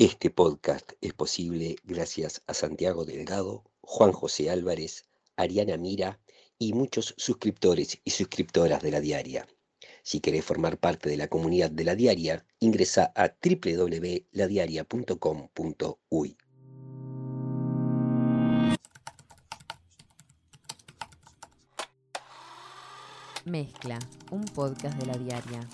Este podcast es posible gracias a Santiago Delgado, Juan José Álvarez, Ariana Mira y muchos suscriptores y suscriptoras de la diaria. Si querés formar parte de la comunidad de la diaria, ingresa a www.ladiaria.com.uy. Mezcla, un podcast de la diaria.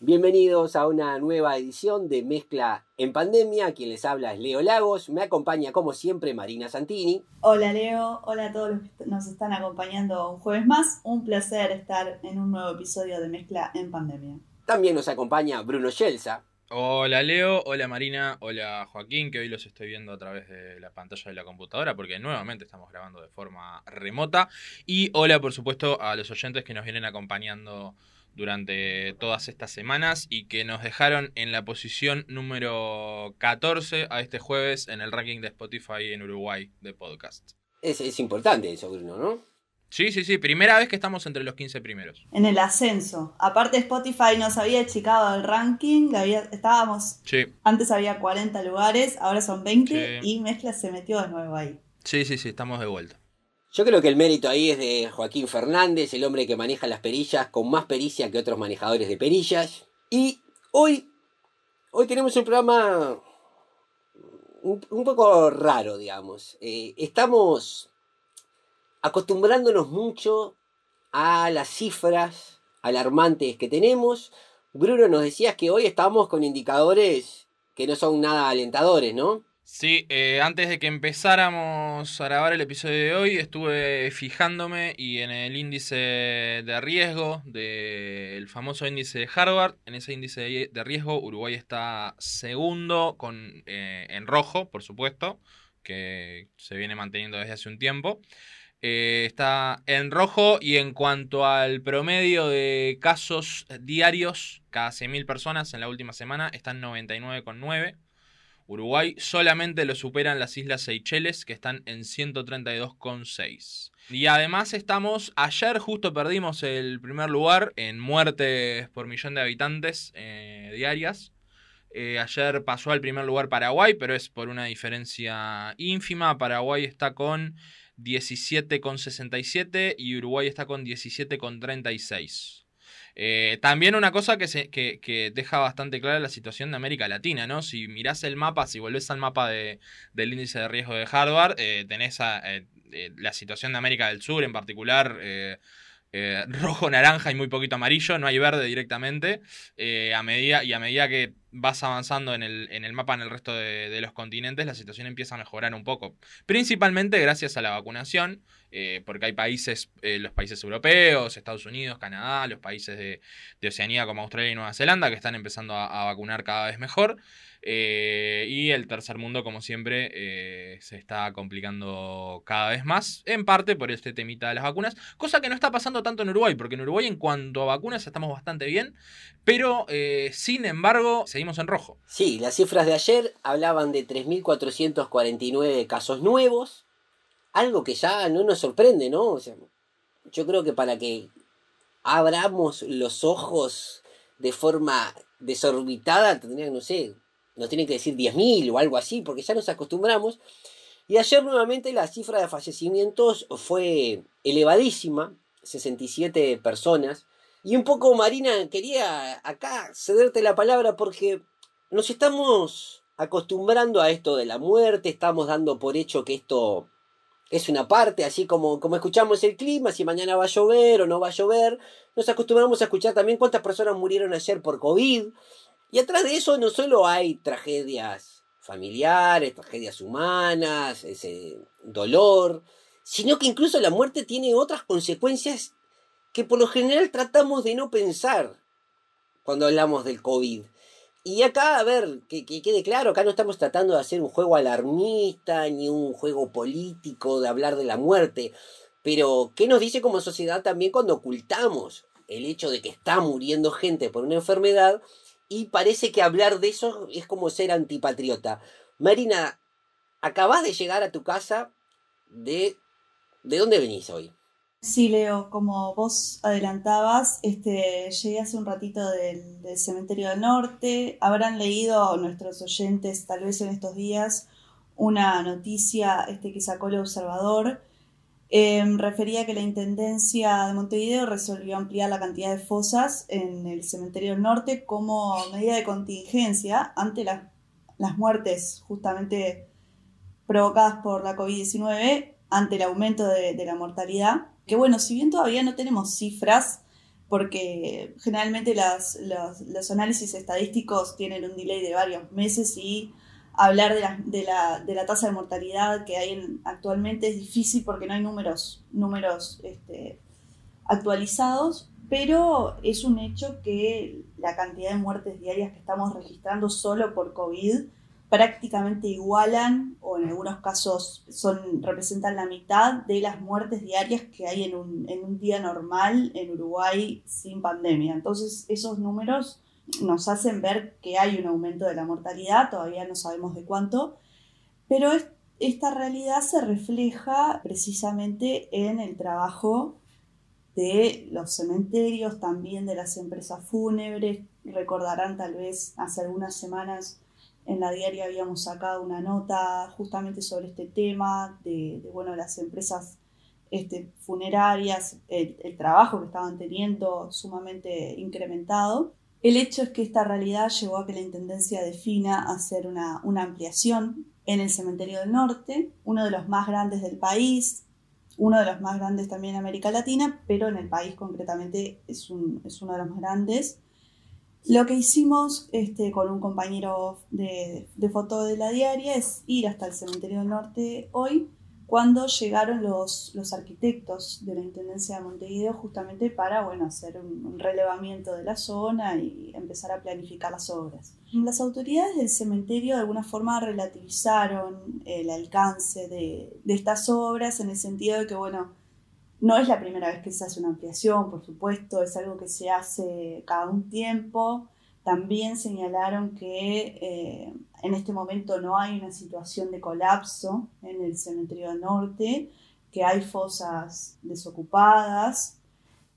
Bienvenidos a una nueva edición de Mezcla en Pandemia. Quien les habla es Leo Lagos. Me acompaña, como siempre, Marina Santini. Hola Leo, hola a todos los que nos están acompañando un jueves más. Un placer estar en un nuevo episodio de Mezcla en Pandemia. También nos acompaña Bruno Scelsa. Hola Leo, hola Marina, hola Joaquín, que hoy los estoy viendo a través de la pantalla de la computadora porque nuevamente estamos grabando de forma remota. Y hola por supuesto a los oyentes que nos vienen acompañando durante todas estas semanas y que nos dejaron en la posición número 14 a este jueves en el ranking de Spotify en Uruguay de podcast. Es, es importante eso, Bruno, ¿no? Sí, sí, sí, primera vez que estamos entre los 15 primeros. En el ascenso. Aparte Spotify nos había achicado el ranking, había, estábamos, Sí, antes había 40 lugares, ahora son 20 Sí. y Mezcla se metió de nuevo ahí. sí, sí, sí, estamos de vuelta. Yo creo que el mérito ahí es de Joaquín Fernández, el hombre que maneja las perillas con más pericia que otros manejadores de perillas. Y hoy, hoy tenemos un programa un, poco raro, digamos. Eh, estamos acostumbrándonos mucho a las cifras alarmantes que tenemos. Bruno, nos decías que hoy estamos con indicadores que no son nada alentadores, ¿no? Sí, eh, antes de que empezáramos a grabar el episodio de hoy, estuve fijándome y en el índice de riesgo del famoso índice de Harvard, en ese índice de de riesgo, Uruguay está segundo con, eh, en rojo, por supuesto, que se viene manteniendo desde hace un tiempo. Eh, está en rojo y en cuanto al promedio de casos diarios, cada 100.000 personas en la última semana, está en 99,9. Uruguay solamente lo superan las Islas Seychelles, que están en 132,6. Y además estamos, ayer justo perdimos el primer lugar en muertes por millón de habitantes eh, diarias. Eh, ayer pasó al primer lugar Paraguay, pero es por una diferencia ínfima. Paraguay está con 17,67 y Uruguay está con 17,36. Eh, también una cosa que, se, que, que deja bastante clara la situación de América Latina, ¿no? Si mirás el mapa, si volvés al mapa de, del índice de riesgo de Harvard, eh, tenés a, eh, eh, la situación de América del Sur en particular, eh, rojo, naranja y muy poquito amarillo, no hay verde directamente. Eh, a medida, y a medida que vas avanzando en el, en el mapa en el resto de, los continentes, la situación empieza a mejorar un poco. Principalmente gracias a la vacunación, eh, porque hay países, los países europeos, Estados Unidos, Canadá, los países de, Oceanía como Australia y Nueva Zelanda, que están empezando a vacunar cada vez mejor. Eh, y el tercer mundo, como siempre, eh, se está complicando cada vez más, en parte por este temita de las vacunas, cosa que no está pasando tanto en Uruguay, porque en Uruguay en cuanto a vacunas estamos bastante bien, pero eh, sin embargo seguimos en rojo. Sí, las cifras de ayer hablaban de 3.449 casos nuevos, algo que ya no nos sorprende, ¿no? O sea, yo creo que para que abramos los ojos de forma desorbitada, tendrían, no sé, nos tienen que decir 10.000 o algo así, porque ya nos acostumbramos. Y ayer nuevamente la cifra de fallecimientos fue elevadísima, 67 personas. Y un poco, Marina, quería acá cederte la palabra porque nos estamos acostumbrando a esto de la muerte, estamos dando por hecho que esto es una parte, así como, como escuchamos el clima, si mañana va a llover o no va a llover, nos acostumbramos a escuchar también cuántas personas murieron ayer por COVID. Y atrás de eso no solo hay tragedias familiares, tragedias humanas, ese dolor, sino que incluso la muerte tiene otras consecuencias que por lo general tratamos de no pensar cuando hablamos del COVID. Y acá, a ver, que, que, quede claro, acá no estamos tratando de hacer un juego alarmista ni un juego político de hablar de la muerte, pero ¿qué nos dice como sociedad también cuando ocultamos el hecho de que está muriendo gente por una enfermedad y parece que hablar de eso es como ser antipatriota? Marina, acabas de llegar a tu casa de... ¿De dónde venís hoy? Sí, Leo, como vos adelantabas, este, llegué hace un ratito del, del, Cementerio del Norte. Habrán leído nuestros oyentes, tal vez en estos días, una noticia este, que sacó el Observador. Eh, refería que la Intendencia de Montevideo resolvió ampliar la cantidad de fosas en el Cementerio del Norte como medida de contingencia ante la, las muertes justamente provocadas por la COVID-19, ante el aumento de, de la mortalidad. Que bueno, si bien todavía no tenemos cifras, porque generalmente los, los, análisis estadísticos tienen un delay de varios meses y hablar de la, tasa de mortalidad que hay en, actualmente es difícil porque no hay números, este, actualizados, pero es un hecho que la cantidad de muertes diarias que estamos registrando solo por COVID prácticamente igualan o en algunos casos representan la mitad de las muertes diarias que hay en un, en un día normal en Uruguay sin pandemia. Entonces esos números nos hacen ver que hay un aumento de la mortalidad, todavía no sabemos de cuánto, pero es, esta realidad se refleja precisamente en el trabajo de los cementerios, también de las empresas fúnebres. Recordarán tal vez hace algunas semanas en la diaria habíamos sacado una nota justamente sobre este tema, de, de bueno, las empresas este, funerarias, el, trabajo que estaban teniendo sumamente incrementado. El hecho es que esta realidad llevó a que la Intendencia defina hacer una, ampliación en el Cementerio del Norte, uno de los más grandes del país, uno de los más grandes también en América Latina, pero en el país concretamente es, un, es uno de los más grandes. Lo que hicimos este, con un compañero de, foto de la diaria es ir hasta el Cementerio del Norte hoy, cuando llegaron los, los arquitectos de la Intendencia de Montevideo justamente para bueno, hacer un, relevamiento de la zona y empezar a planificar las obras. Las autoridades del cementerio de alguna forma relativizaron el alcance de, de estas obras en el sentido de que, bueno, no es la primera vez que se hace una ampliación, por supuesto, es algo que se hace cada un tiempo. También señalaron que eh, en este momento no hay una situación de colapso en el cementerio norte, que hay fosas desocupadas,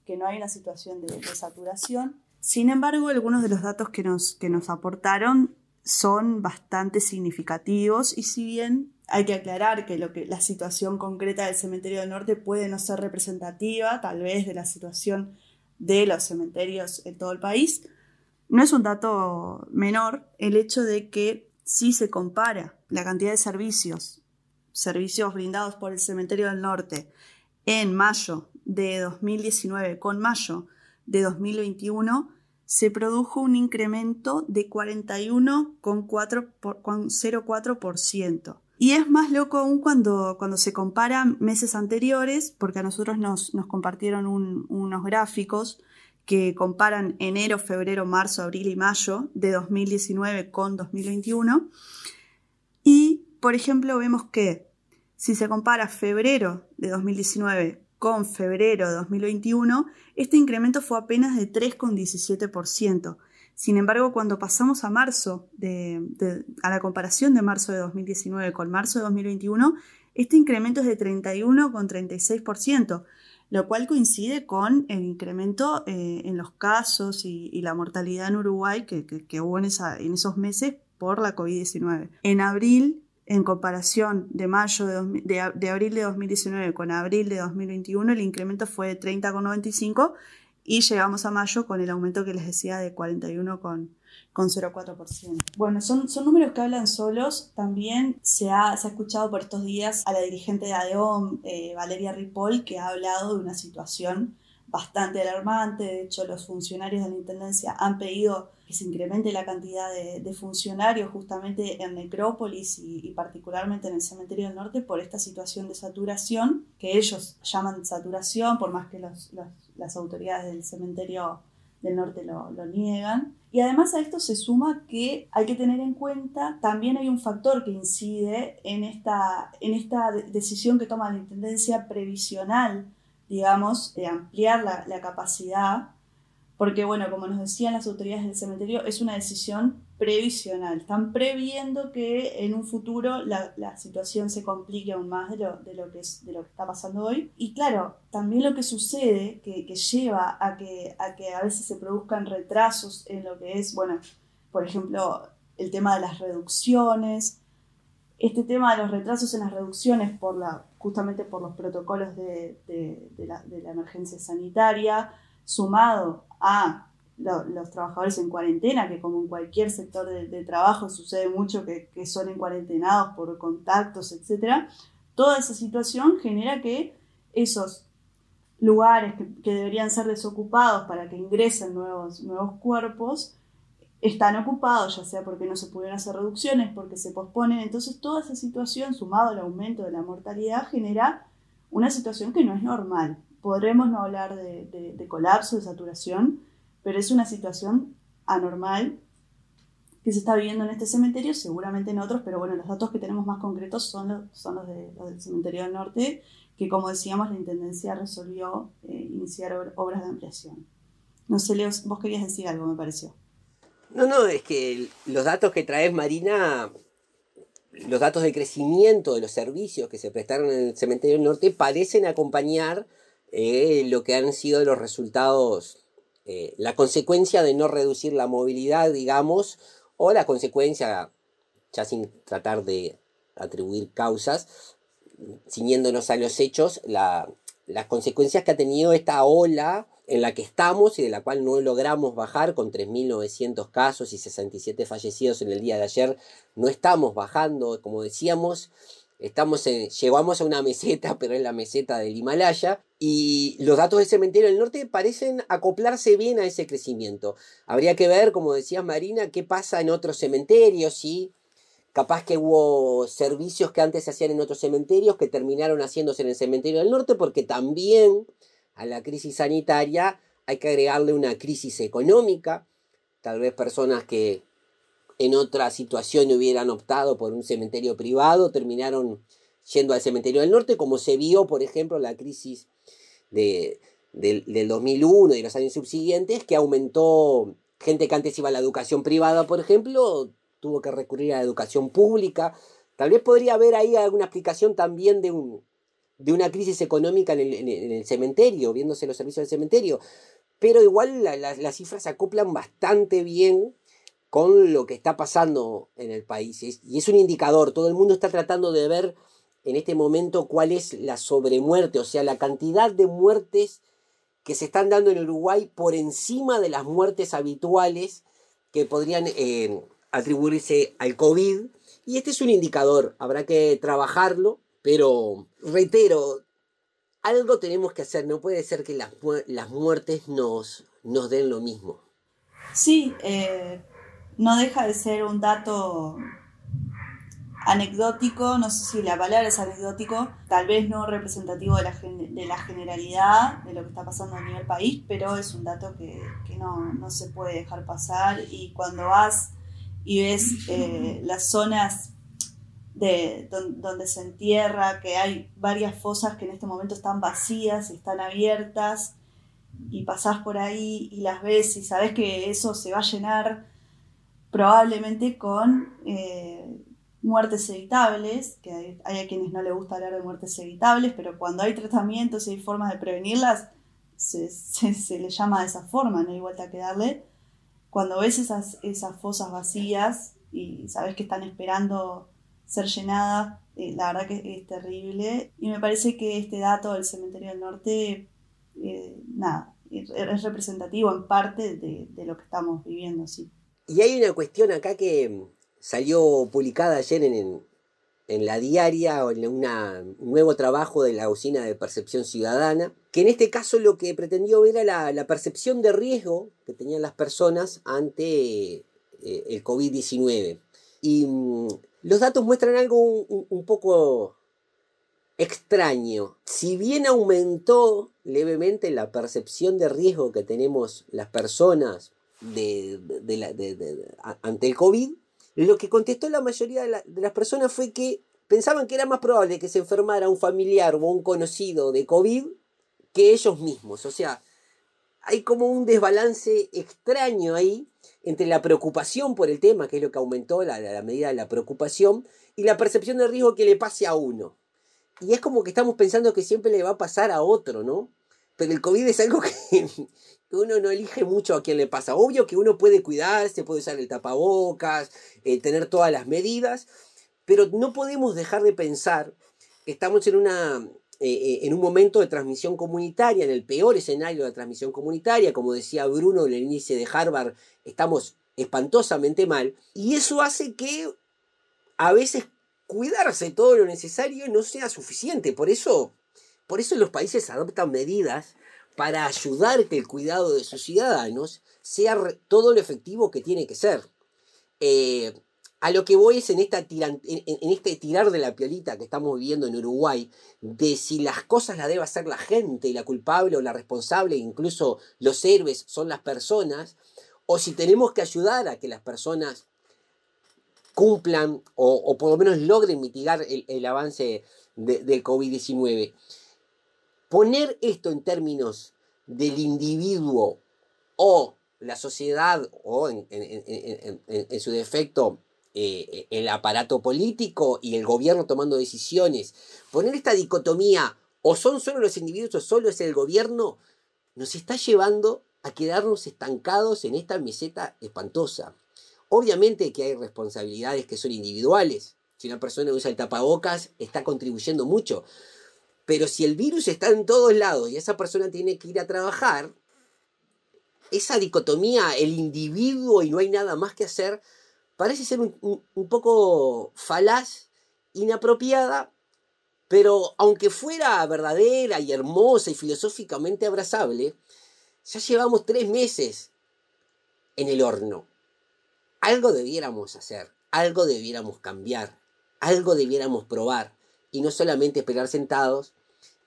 que no hay una situación de, de saturación. Sin embargo, algunos de los datos que nos, que nos aportaron son bastante significativos y si bien hay que aclarar que, lo que la situación concreta del cementerio del norte puede no ser representativa, tal vez, de la situación de los cementerios en todo el país. No es un dato menor el hecho de que si se compara la cantidad de servicios, servicios brindados por el cementerio del norte en mayo de 2019 con mayo de 2021, se produjo un incremento de 41,04%. Y es más loco aún cuando, cuando se comparan meses anteriores, porque a nosotros nos, nos compartieron un, unos gráficos que comparan enero, febrero, marzo, abril y mayo de 2019 con 2021. Y, por ejemplo, vemos que si se compara febrero de 2019 con febrero de 2021, este incremento fue apenas de 3,17%. Sin embargo, cuando pasamos a marzo, de, a la comparación de marzo de 2019 con marzo de 2021, este incremento es de 31,36%, lo cual coincide con el incremento eh, en los casos y, la mortalidad en Uruguay que, que, hubo en, esa, en, esos meses por la COVID-19. En abril, en comparación de, mayo de, de, de abril de 2019 con abril de 2021, el incremento fue de 30,95% y llegamos a mayo con el aumento que les decía de 41,04%. Bueno, son, son números que hablan solos. También se ha, se ha escuchado por estos días a la dirigente de ADEOM, eh, Valeria Ripoll, que ha hablado de una situación bastante alarmante. De hecho, los funcionarios de la Intendencia han pedido que se incremente la cantidad de, funcionarios justamente en Necrópolis y, particularmente en el Cementerio del Norte por esta situación de saturación, que ellos llaman saturación, por más que los, las autoridades del Cementerio del Norte lo, lo niegan. Y además a esto se suma que hay que tener en cuenta, también hay un factor que incide en esta, en esta decisión que toma la Intendencia previsional digamos, de ampliar la, la, capacidad, porque bueno, como nos decían las autoridades del cementerio, es una decisión previsional. Están previendo que en un futuro la, situación se complique aún más de lo, de lo, que está pasando hoy. Y claro, también lo que sucede, que, lleva a que, a que a veces se produzcan retrasos en lo que es, bueno, por ejemplo, el tema de las reducciones, este tema de los retrasos en las reducciones por la, justamente por los protocolos de, de la emergencia sanitaria, sumado a los trabajadores en cuarentena, que como en cualquier sector de, trabajo sucede mucho que, son en cuarentenados por contactos, etc., toda esa situación genera que esos lugares que, deberían ser desocupados para que ingresen nuevos, nuevos cuerpos, están ocupados, ya sea porque no se pudieron hacer reducciones, porque se posponen. Entonces, toda esa situación, sumado al aumento de la mortalidad, genera una situación que no es normal podremos no hablar de, colapso, de saturación, pero es una situación anormal que se está viviendo en este cementerio, seguramente en otros, pero bueno, los datos que tenemos más concretos son los, son los, del cementerio del norte, que como decíamos, la Intendencia resolvió eh, iniciar obras de ampliación. No sé, Leo, vos querías decir algo, me pareció. No, no, es que los datos que traes, Marina, los datos de crecimiento de los servicios que se prestaron en el cementerio del norte parecen acompañar eh, lo que han sido los resultados, eh, la consecuencia de no reducir la movilidad, digamos, o la consecuencia, ya sin tratar de atribuir causas, ciñéndonos a los hechos, las consecuencias que ha tenido esta ola en la que estamos y de la cual no logramos bajar con 3.900 casos y 67 fallecidos en el día de ayer, no estamos bajando, como decíamos, Estamos en, llegamos a una meseta, pero es la meseta del Himalaya, y los datos del cementerio del norte parecen acoplarse bien a ese crecimiento. Habría que ver, como decía Marina, qué pasa en otros cementerios, si capaz que hubo servicios que antes se hacían en otros cementerios que terminaron haciéndose en el cementerio del norte, porque también a la crisis sanitaria hay que agregarle una crisis económica, tal vez personas que en otra situación hubieran optado por un cementerio privado, terminaron yendo al cementerio del norte, como se vio, por ejemplo, la crisis de, del 2001 y los años subsiguientes, que aumentó gente que antes iba a la educación privada, por ejemplo, tuvo que recurrir a la educación pública. Tal vez podría haber ahí alguna explicación también de, un, de una crisis económica en el, cementerio, viéndose los servicios del cementerio. Pero igual las cifras se acoplan bastante bien con lo que está pasando en el país. Y es un indicador, todo el mundo está tratando de ver en este momento cuál es la sobremuerte, o sea, la cantidad de muertes que se están dando en Uruguay por encima de las muertes habituales que podrían eh, atribuirse al COVID. Y este es un indicador, habrá que trabajarlo, pero reitero, algo tenemos que hacer, no puede ser que las, muertes nos, nos den lo mismo. Sí, eh, no deja de ser un dato anecdótico, no sé si la palabra es anecdótico, tal vez no representativo de la, de la generalidad de lo que está pasando a nivel país, pero es un dato que, no, se puede dejar pasar. Y cuando vas y ves eh, las zonas de, donde se entierra, que hay varias fosas que en este momento están vacías, están abiertas, y pasás por ahí y las ves y sabes que eso se va a llenar probablemente con eh, muertes evitables, que hay, a quienes no les gusta hablar de muertes evitables, pero cuando hay tratamientos y hay formas de prevenirlas, se, se, le llama de esa forma, no hay vuelta que darle. Cuando ves esas, esas fosas vacías y sabes que están esperando ser llenadas, eh, la verdad que es terrible. Y me parece que este dato del Cementerio del Norte, eh, nada, es, representativo en parte de, de lo que estamos viviendo, sí. Y hay una cuestión acá que salió publicada ayer en, la diaria o en un nuevo trabajo de la Usina de Percepción Ciudadana, que en este caso lo que pretendió ver era la, percepción de riesgo que tenían las personas ante eh, el COVID-19. Y mm, los datos muestran algo un, poco extraño. Si bien aumentó levemente la percepción de riesgo que tenemos las personas de, la, ante el COVID, lo que contestó la mayoría de, las personas fue que pensaban que era más probable que se enfermara un familiar o un conocido de COVID que ellos mismos. O sea, hay como un desbalance extraño ahí entre la preocupación por el tema, que es lo que aumentó la, la medida de la preocupación, y la percepción de riesgo que le pase a uno. Y es como que estamos pensando que siempre le va a pasar a otro, ¿no? Pero el COVID es algo que uno no elige mucho a quién le pasa. Obvio que uno puede cuidarse, puede usar el tapabocas, eh, tener todas las medidas, pero no podemos dejar de pensar que estamos en una eh, eh, en un momento de transmisión comunitaria, en el peor escenario de transmisión comunitaria, como decía Bruno en el inicio de Harvard, estamos espantosamente mal, y eso hace que a veces cuidarse todo lo necesario no sea suficiente. Por eso, por eso los países adoptan medidas para ayudar que el cuidado de sus ciudadanos sea todo lo efectivo que tiene que ser. Eh, a lo que voy es en, este tirar de la piolita que estamos viviendo en Uruguay, de si las cosas las debe hacer la gente y la culpable o la responsable, incluso los héroes son las personas, o si tenemos que ayudar a que las personas cumplan o, por lo menos logren mitigar el, avance del COVID-19. Poner esto en términos del individuo o la sociedad o en su defecto eh, el aparato político y el gobierno tomando decisiones, poner esta dicotomía, o son solo los individuos o solo es el gobierno, nos está llevando a quedarnos estancados en esta meseta espantosa. Obviamente que hay responsabilidades que son individuales. Si una persona usa el tapabocas, está contribuyendo mucho. Pero si el virus está en todos lados y esa persona tiene que ir a trabajar, esa dicotomía, el individuo y no hay nada más que hacer, parece ser un, poco falaz, inapropiada, pero aunque fuera verdadera y hermosa y filosóficamente abrazable, ya llevamos tres meses en el horno. Algo debiéramos hacer, algo debiéramos cambiar, algo debiéramos probar y no solamente esperar sentados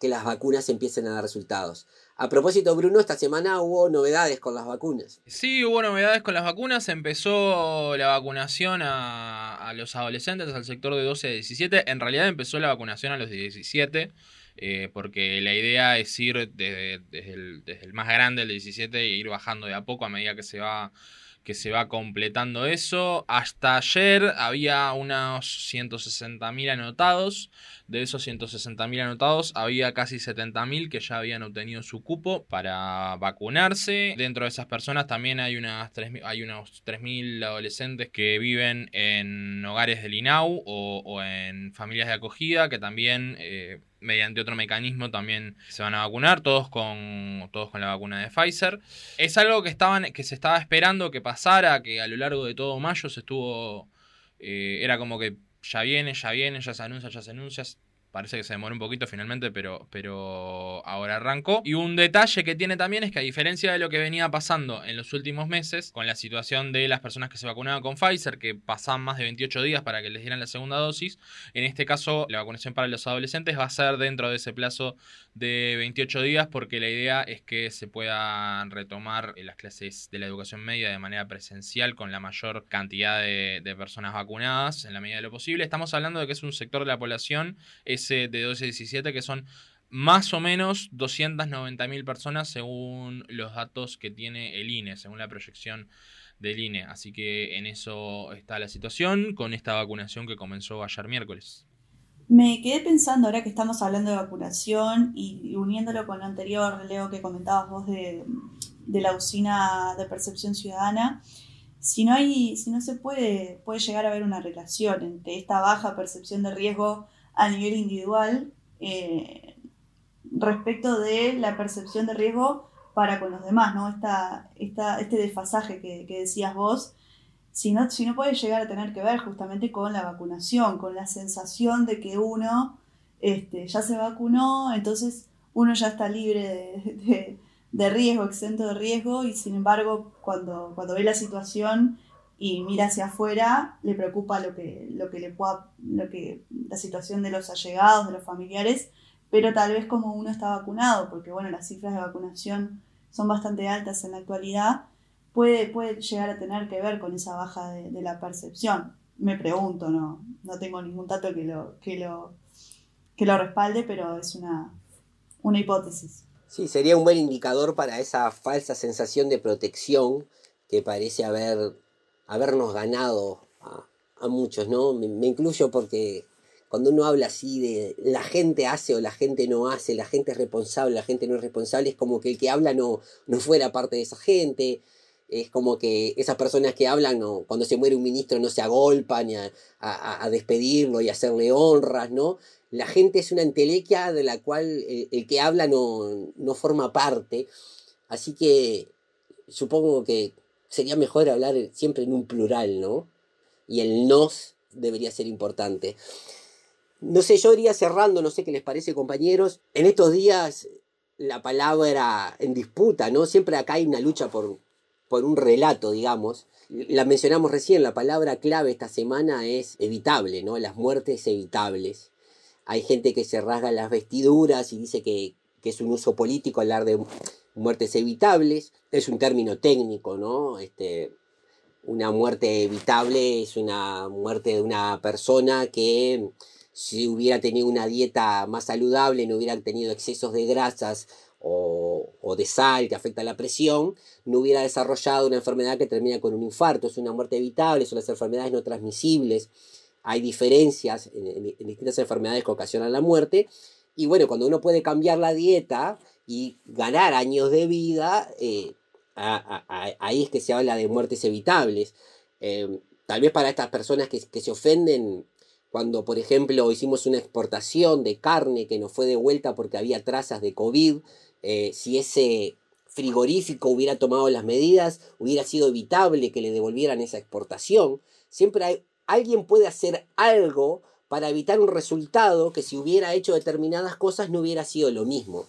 que las vacunas empiecen a dar resultados. A propósito, Bruno, esta semana hubo novedades con las vacunas. Sí, hubo novedades con las vacunas. Empezó la vacunación a, los adolescentes, al sector de 12 a 17. En realidad empezó la vacunación a los de 17. Eh, porque la idea es ir desde, el, desde, el, más grande, el de 17, e ir bajando de a poco a medida que se va que se va completando eso. Hasta ayer había unos 160.000 anotados. De esos 160.000 anotados, había casi 70.000 que ya habían obtenido su cupo para vacunarse. Dentro de esas personas también hay, unas 3, hay unos 3.000 adolescentes que viven en hogares del INAU o, en familias de acogida que también... Eh, mediante otro mecanismo también se van a vacunar, todos con, todos con la vacuna de Pfizer. Es algo que, estaban, que se estaba esperando que pasara, que a lo largo de todo mayo se estuvo... Eh, era como que ya viene, ya viene, ya se anuncia, ya se anuncia. Parece que se demoró un poquito finalmente, pero, pero ahora arrancó. Y un detalle que tiene también es que a diferencia de lo que venía pasando en los últimos meses, con la situación de las personas que se vacunaban con Pfizer, que pasaban más de 28 días para que les dieran la segunda dosis, en este caso la vacunación para los adolescentes va a ser dentro de ese plazo de 28 días porque la idea es que se puedan retomar las clases de la educación media de manera presencial con la mayor cantidad de, personas vacunadas en la medida de lo posible. Estamos hablando de que es un sector de la población, de 12 17, que son más o menos 290.000 personas según los datos que tiene el INE, según la proyección del INE. Así que en eso está la situación con esta vacunación que comenzó ayer miércoles. Me quedé pensando ahora que estamos hablando de vacunación y uniéndolo con lo anterior, Leo, que comentabas vos de, de la usina de percepción ciudadana, si no hay, si no se puede, puede llegar a haber una relación entre esta baja percepción de riesgo a nivel individual eh, respecto de la percepción de riesgo para con los demás, ¿no? Esta, este desfasaje que, decías vos, si no, si no puede llegar a tener que ver justamente con la vacunación, con la sensación de que uno este, ya se vacunó, entonces uno ya está libre de, de, riesgo, exento de riesgo, y sin embargo, cuando, cuando ve la situación y mira hacia afuera, le preocupa lo que, lo que le pueda, lo que, la situación de los allegados, de los familiares, pero tal vez como uno está vacunado, porque bueno, las cifras de vacunación son bastante altas en la actualidad, puede, puede llegar a tener que ver con esa baja de, la percepción. Me pregunto, no, no tengo ningún dato que lo, que lo, que lo respalde, pero es una, una hipótesis. Sí, sería un buen indicador para esa falsa sensación de protección que parece haber, habernos ganado a, muchos, ¿no? Me, incluyo porque cuando uno habla así de la gente hace o la gente no hace, la gente es responsable, la gente no es responsable, es como que el que habla no, no fuera parte de esa gente, es como que esas personas que hablan, no, cuando se muere un ministro no se agolpan a, a, a despedirlo y hacerle honras, ¿no? La gente es una entelequia de la cual el, el que habla no, no forma parte, así que supongo que sería mejor hablar siempre en un plural, ¿no? Y el nos debería ser importante. No sé, yo iría cerrando, no sé qué les parece, compañeros. En estos días la palabra en disputa, ¿no? Siempre acá hay una lucha por, por un relato, digamos. La mencionamos recién, la palabra clave esta semana es evitable, ¿no? Las muertes evitables. Hay gente que se rasga las vestiduras y dice que, que es un uso político hablar de muertes evitables. Es un término técnico, ¿no? Este, una muerte evitable es una muerte de una persona que si hubiera tenido una dieta más saludable, no hubiera tenido excesos de grasas o, de sal que afecta la presión, no hubiera desarrollado una enfermedad que termina con un infarto. Es una muerte evitable, son las enfermedades no transmisibles. Hay diferencias en, en, en distintas enfermedades que ocasionan la muerte. Y bueno, cuando uno puede cambiar la dieta y ganar años de vida, eh, ahí es que se habla de muertes evitables. Eh, tal vez para estas personas que, que se ofenden cuando, por ejemplo, hicimos una exportación de carne que nos fue devuelta porque había trazas de COVID, eh, si ese frigorífico hubiera tomado las medidas, hubiera sido evitable que le devolvieran esa exportación. Siempre hay, alguien puede hacer algo para evitar un resultado que si hubiera hecho determinadas cosas no hubiera sido lo mismo.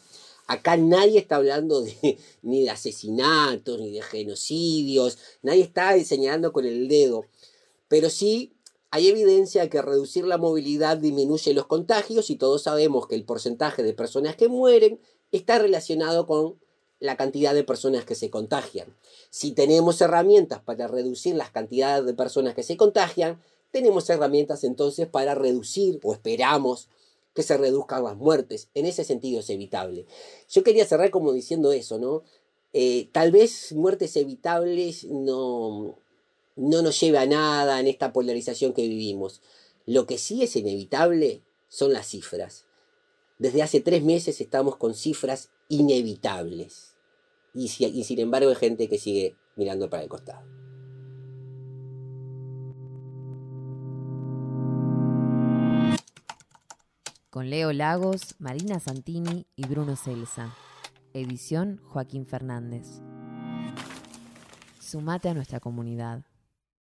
Acá nadie está hablando de, ni de asesinatos, ni de genocidios, nadie está señalando con el dedo, pero sí hay evidencia de que reducir la movilidad disminuye los contagios y todos sabemos que el porcentaje de personas que mueren está relacionado con la cantidad de personas que se contagian. Si tenemos herramientas para reducir las cantidades de personas que se contagian, tenemos herramientas entonces para reducir o esperamos que se reduzcan las muertes. En ese sentido es evitable. Yo quería cerrar como diciendo eso, ¿no? Eh, tal vez muertes evitables no, no nos lleve a nada en esta polarización que vivimos. Lo que sí es inevitable son las cifras. Desde hace tres meses estamos con cifras inevitables. Y, y sin embargo hay gente que sigue mirando para el costado. Con Leo Lagos, Marina Santini y Bruno Celsa. Edición Joaquín Fernández. Sumate a nuestra comunidad.